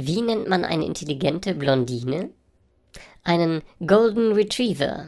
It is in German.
Wie nennt man eine intelligente Blondine? Einen Golden Retriever.